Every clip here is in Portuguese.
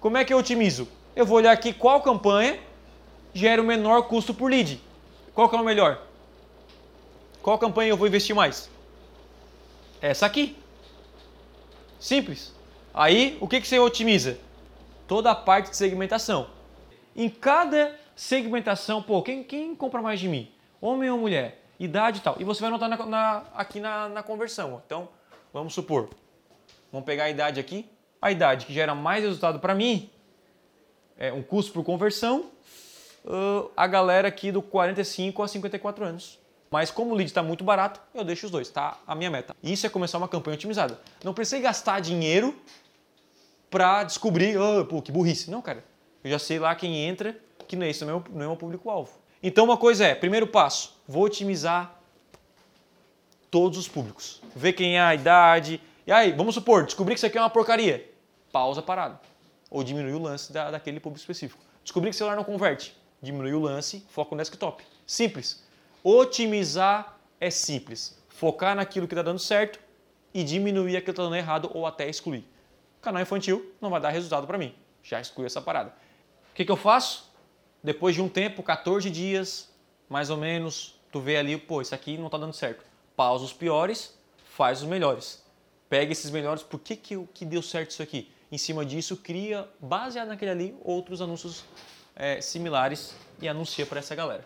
Como é que eu otimizo? Eu vou olhar aqui qual campanha gera o menor custo por lead. Qual que é o melhor? Qual campanha eu vou investir mais? Essa aqui. Simples. Aí, o que, que você otimiza? Toda a parte de segmentação. Em cada segmentação, pô, quem, quem compra mais de mim? Homem ou mulher? Idade e tal. E você vai anotar na, na, aqui na, na conversão. Então, vamos supor. Vamos pegar a idade aqui. A idade que gera mais resultado para mim é um custo por conversão. Uh, a galera aqui do 45 a 54 anos. Mas como o lead está muito barato, eu deixo os dois, tá? A minha meta. Isso é começar uma campanha otimizada. Não precisei gastar dinheiro para descobrir, oh, pô, que burrice. Não, cara. Eu já sei lá quem entra, que não é isso, não é meu público-alvo. Então uma coisa é, primeiro passo, vou otimizar todos os públicos. Ver quem é a idade. E aí, vamos supor, descobri que isso aqui é uma porcaria. Pausa parado. Ou diminui o lance da, daquele público específico. Descobri que o celular não converte. Diminui o lance, foca no desktop. Simples. Otimizar é simples. Focar naquilo que está dando certo e diminuir aquilo que está dando errado ou até excluir. Canal infantil não vai dar resultado para mim. Já exclui essa parada. O que, que eu faço? Depois de um tempo, 14 dias, mais ou menos, tu vê ali, pô, isso aqui não está dando certo. Pausa os piores, faz os melhores. Pega esses melhores, por que, que, que deu certo isso aqui? Em cima disso, cria, baseado naquele ali, outros anúncios é, similares e anuncia para essa galera.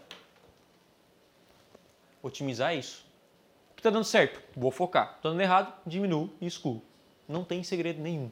Otimizar isso. O que está dando certo? Vou focar. Está dando errado? Diminuo e excluo. Não tem segredo nenhum.